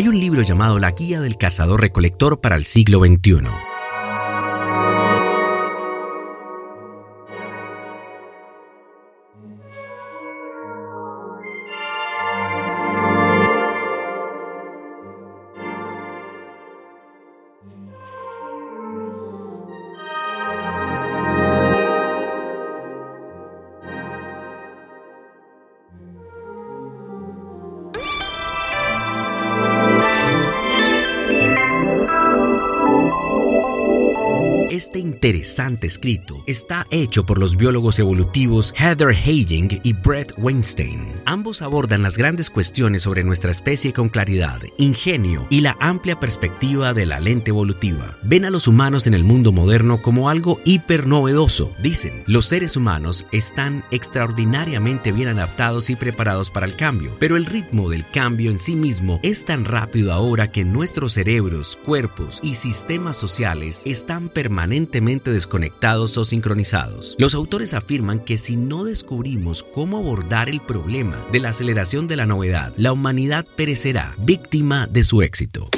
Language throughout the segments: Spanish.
Hay un libro llamado La Guía del Cazador Recolector para el siglo XXI. Este interesante escrito está hecho por los biólogos evolutivos Heather Haging y Brett Weinstein. Ambos abordan las grandes cuestiones sobre nuestra especie con claridad, ingenio y la amplia perspectiva de la lente evolutiva. Ven a los humanos en el mundo moderno como algo hiper novedoso. Dicen, los seres humanos están extraordinariamente bien adaptados y preparados para el cambio, pero el ritmo del cambio en sí mismo es tan rápido ahora que nuestros cerebros, cuerpos y sistemas sociales están permanentemente desconectados o sincronizados. Los autores afirman que si no descubrimos cómo abordar el problema de la aceleración de la novedad, la humanidad perecerá víctima de su éxito.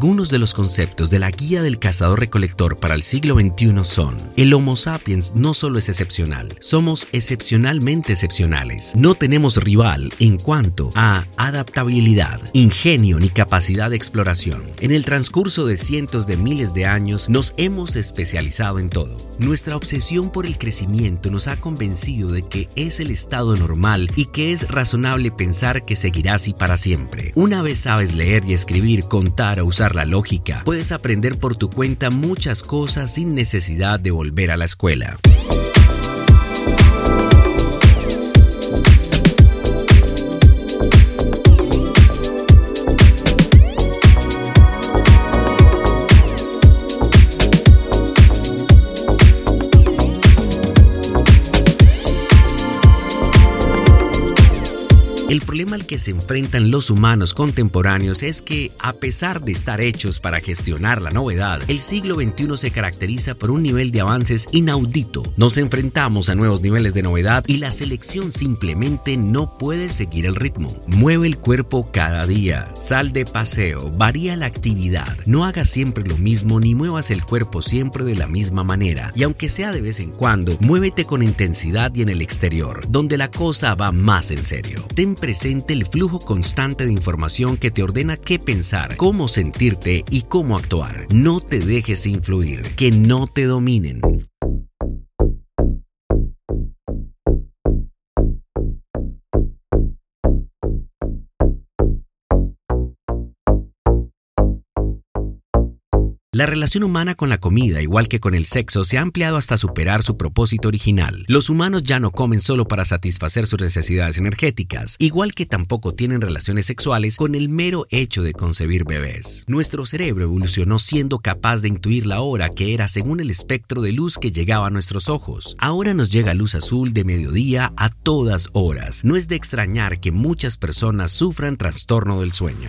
Algunos de los conceptos de la guía del cazador-recolector para el siglo XXI son, el Homo sapiens no solo es excepcional, somos excepcionalmente excepcionales. No tenemos rival en cuanto a adaptabilidad, ingenio ni capacidad de exploración. En el transcurso de cientos de miles de años nos hemos especializado en todo. Nuestra obsesión por el crecimiento nos ha convencido de que es el estado normal y que es razonable pensar que seguirá así para siempre. Una vez sabes leer y escribir, contar o la lógica, puedes aprender por tu cuenta muchas cosas sin necesidad de volver a la escuela. El problema al que se enfrentan los humanos contemporáneos es que, a pesar de estar hechos para gestionar la novedad, el siglo XXI se caracteriza por un nivel de avances inaudito. Nos enfrentamos a nuevos niveles de novedad y la selección simplemente no puede seguir el ritmo. Mueve el cuerpo cada día, sal de paseo, varía la actividad, no hagas siempre lo mismo ni muevas el cuerpo siempre de la misma manera. Y aunque sea de vez en cuando, muévete con intensidad y en el exterior, donde la cosa va más en serio. Presente el flujo constante de información que te ordena qué pensar, cómo sentirte y cómo actuar. No te dejes influir, que no te dominen. La relación humana con la comida, igual que con el sexo, se ha ampliado hasta superar su propósito original. Los humanos ya no comen solo para satisfacer sus necesidades energéticas, igual que tampoco tienen relaciones sexuales con el mero hecho de concebir bebés. Nuestro cerebro evolucionó siendo capaz de intuir la hora que era según el espectro de luz que llegaba a nuestros ojos. Ahora nos llega luz azul de mediodía a todas horas. No es de extrañar que muchas personas sufran trastorno del sueño.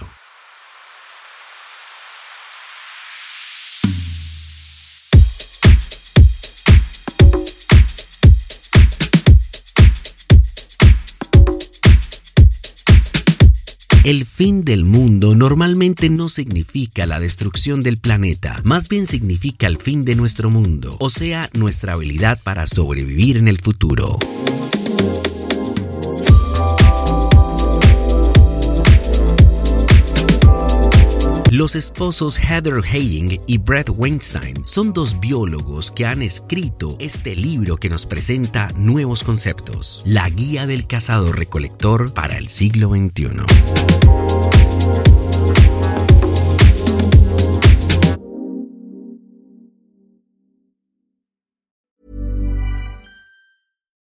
El fin del mundo normalmente no significa la destrucción del planeta, más bien significa el fin de nuestro mundo, o sea, nuestra habilidad para sobrevivir en el futuro. Los esposos Heather Haying y Brett Weinstein son dos biólogos que han escrito este libro que nos presenta nuevos conceptos, la guía del cazador-recolector para el siglo XXI.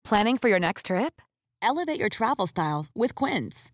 Planning for your next trip? Elevate your travel style with Quince.